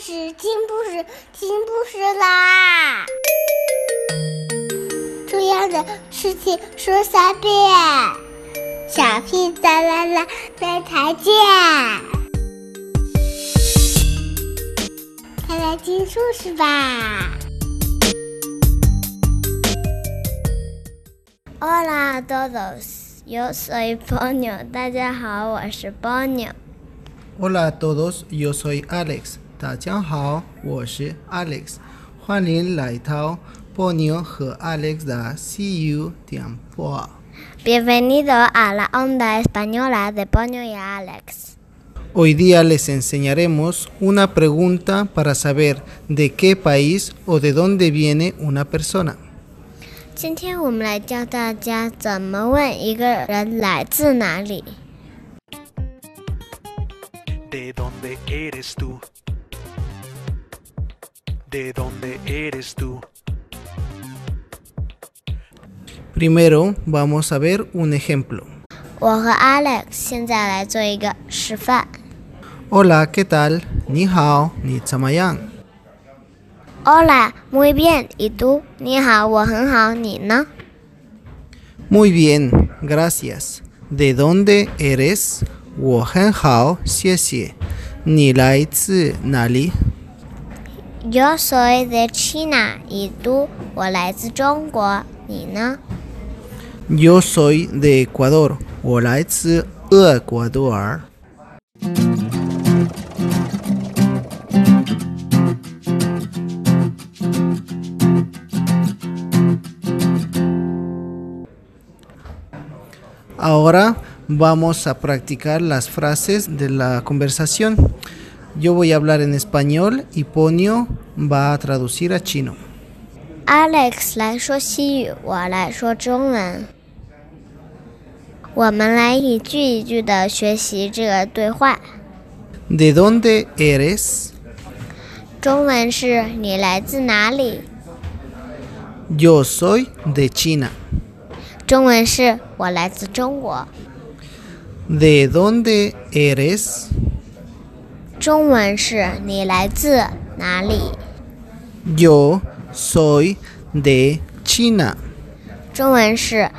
事，听故事，听故事啦！重要的事情说三遍，小屁哒啦啦，明天见！快来听故事吧！Hola todos, yo soy Ponyo。大家好，我是 Ponyo。Hola a todos, yo soy Alex。大家好，我是 Alex。欢迎来到 Ponyo 和 Alex 的 See You 点播。Bienvenido a la onda española de Ponyo y Alex. Hoy día les enseñaremos una pregunta para saber de qué país o de dónde viene una persona. 今天我们来教大家怎么问一个人来自哪里。¿De dónde eres tú? de dónde eres tú. Primero vamos a ver un ejemplo. Hola, ¿qué tal? Ni hao, ni tamayang. Hola, muy bien. ¿Y tú? Ni hao, hao, ni no. Muy bien, gracias. ¿De dónde eres? Wo hao, xie xie. Ni lai zi nali. ？Yo soy de China. ¿Y tú? 我来自中国。你呢？Yo soy de Ecuador. 我来自厄瓜多尔。Ahora vamos a practicar las frases de la conversación. Yo voy a hablar en español y Ponio va a traducir a chino. Alex 来说西语，我来说中文。我们来一句一句的学习这个对话。¿De dónde eres？中文是你来自哪里？Yo soy de China。中文是我来自中国。¿De dónde eres？ 中文是你来自哪里？Yo soy de China。中文是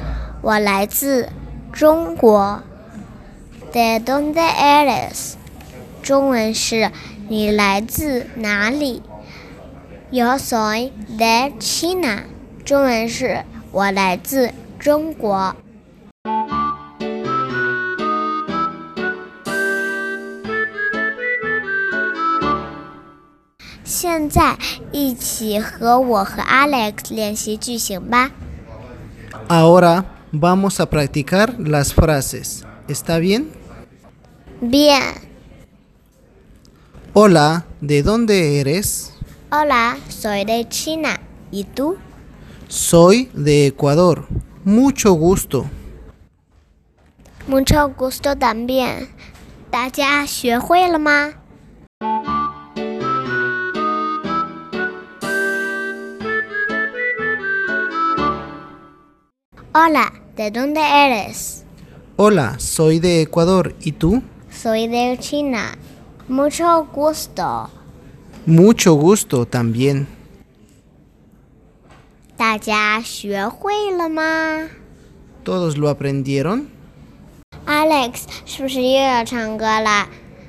我来自中国。¿De dónde eres？中文是你来自哪里？Yo soy de China。中文是我来自中国。现在一起和我和 Alex 练习句型吧。Ahora vamos a practicar las frases. ¿Está bien? Bien. Hola, ¿de dónde eres? Hola, soy de China. ¿Y tú? Soy de Ecuador. Mucho gusto. Mucho gusto también. 大家学会了吗 ？Hola, ¿de dónde eres? Hola, soy de Ecuador. ¿Y tú? Soy de China. Mucho gusto. Mucho gusto también. ¿Todos lo aprendieron? Alex,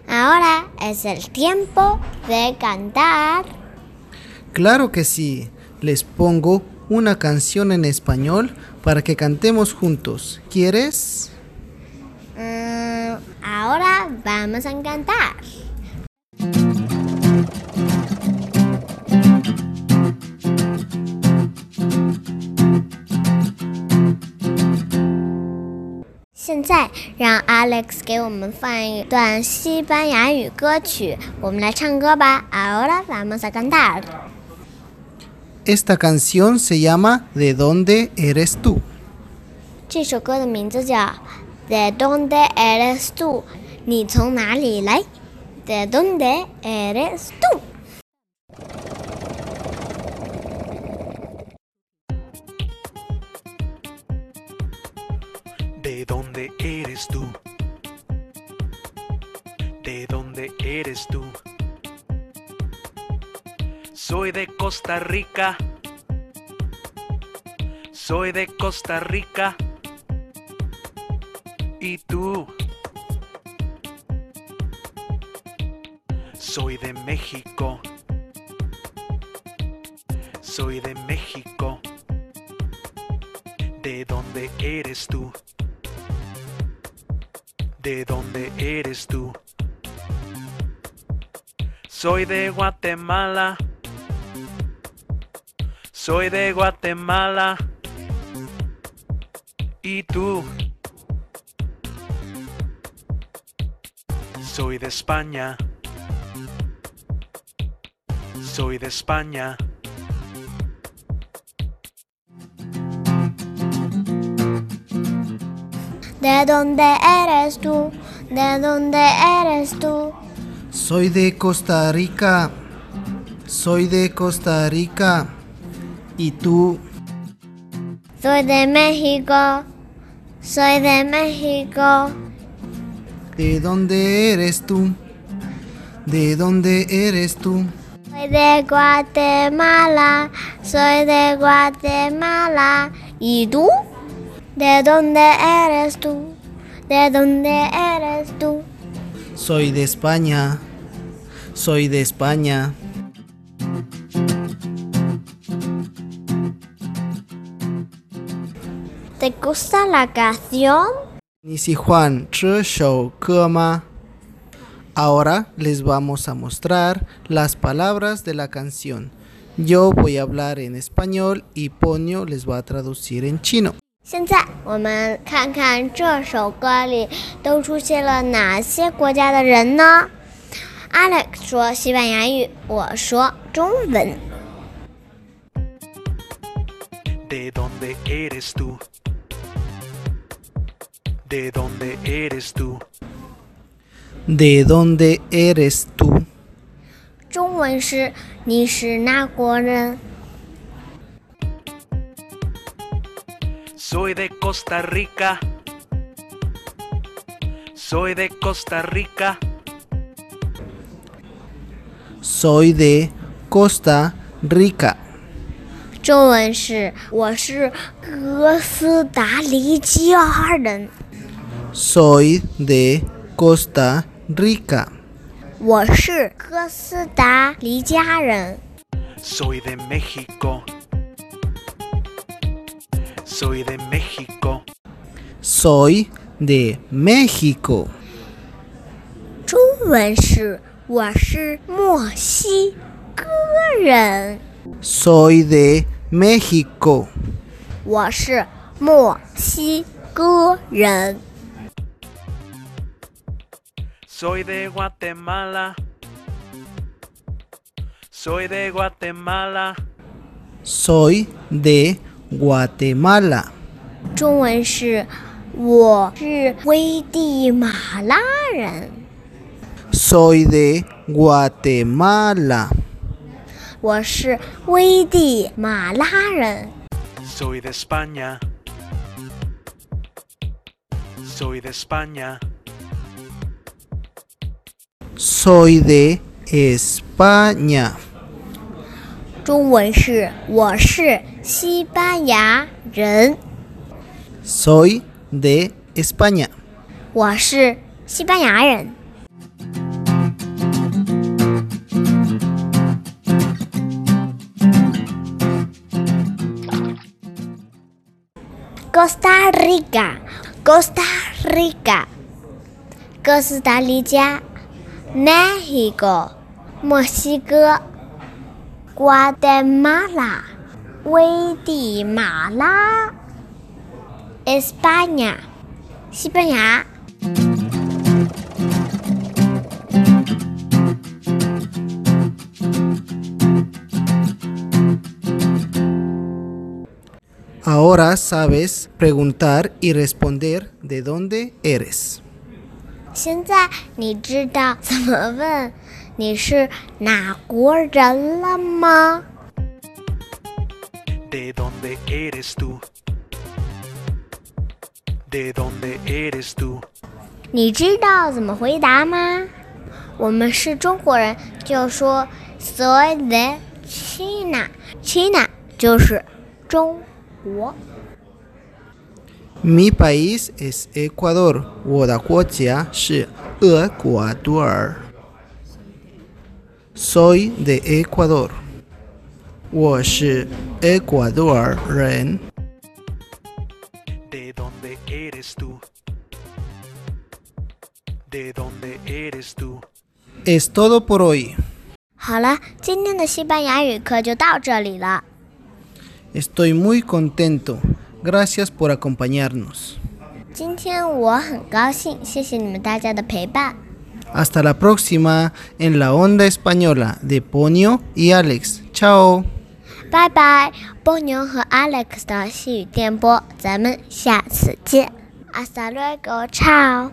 Ahora es el tiempo de cantar. Claro que sí. Les pongo una canción en español para que cantemos juntos. ¿Quieres? Mm, ahora vamos a cantar. Alex 给我们放一段西班牙语歌曲，我们来唱歌吧。Ahora vamos a cantar. Esta canción se llama ¿De dónde eres tú? ¿De dónde eres tú? ¿De dónde eres tú? ¿De dónde eres tú? ¿De dónde eres tú? Soy de Costa Rica. Soy de Costa Rica. ¿Y tú? Soy de México. Soy de México. ¿De dónde eres tú? ¿De dónde eres tú? Soy de Guatemala. Soy de Guatemala. ¿Y tú? Soy de España. Soy de España. ¿De dónde eres tú? ¿De dónde eres tú? Soy de Costa Rica. Soy de Costa Rica. ¿Y tú? Soy de México. Soy de México. ¿De dónde eres tú? ¿De dónde eres tú? Soy de Guatemala. Soy de Guatemala. ¿Y tú? ¿De dónde eres tú? ¿De dónde eres tú? Soy de España. Soy de España. ¿Te gusta la canción? 你喜欢这首歌吗? Ahora les vamos a mostrar las palabras de la canción. Yo voy a hablar en español y Ponio les va a traducir en chino. 现在我们看看这首歌里都出现了哪些国家的人呢？Alex 说西班牙语，我说中文。 ¿De dónde eres tú? ¿De dónde eres tú? ¿De dónde eres tú? 中文是你是哪国人？ Soy de Costa Rica. Soy de Costa Rica. Soy de Costa Rica. 中文是我是哥斯达黎加人， Soy de Costa Rica. 我是哥斯达黎加人。 Soy de México. Soy de México. Soy de México. 中文是我是墨西哥人， Soy de México. 我是墨西哥人。 Soy de Guatemala. Soy de Guatemala. Soy de Guatemala. 中文是我是危地马拉人， Soy de Guatemala. 我是危地马拉人。 Soy de España. Soy de España. Soy de España. 中文是我是西班牙人， Soy de España. 我是西班牙人。Costa Rica，Costa Rica，哥斯达黎加 México, México, Guatemala, Guatemala, España, España. Ahora sabes preguntar y responder de dónde eres. 现在你知道怎么问你是哪国人了吗？¿De dónde eres tú? ¿De dónde eres tú? 你知道怎么回答吗？我们是中国人，就说 soy de China，China 就是中国。Mi país es Ecuador. 我的国家是厄瓜多尔。Soy de Ecuador. 我是 Ecuador 人。 ¿De dónde eres tú? ¿De dónde eres tú? Es todo por hoy. 好了，今天的西班牙语课就到这里了。 Estoy muy contento. Gracias por acompañarnos. 今天我很高兴，谢谢你们大家的陪伴。 Hasta la próxima en la onda española de Ponio y Alex. Chao. 拜拜，波牛和 Alex 的细语电波，咱们下次见。Hasta luego，ciao。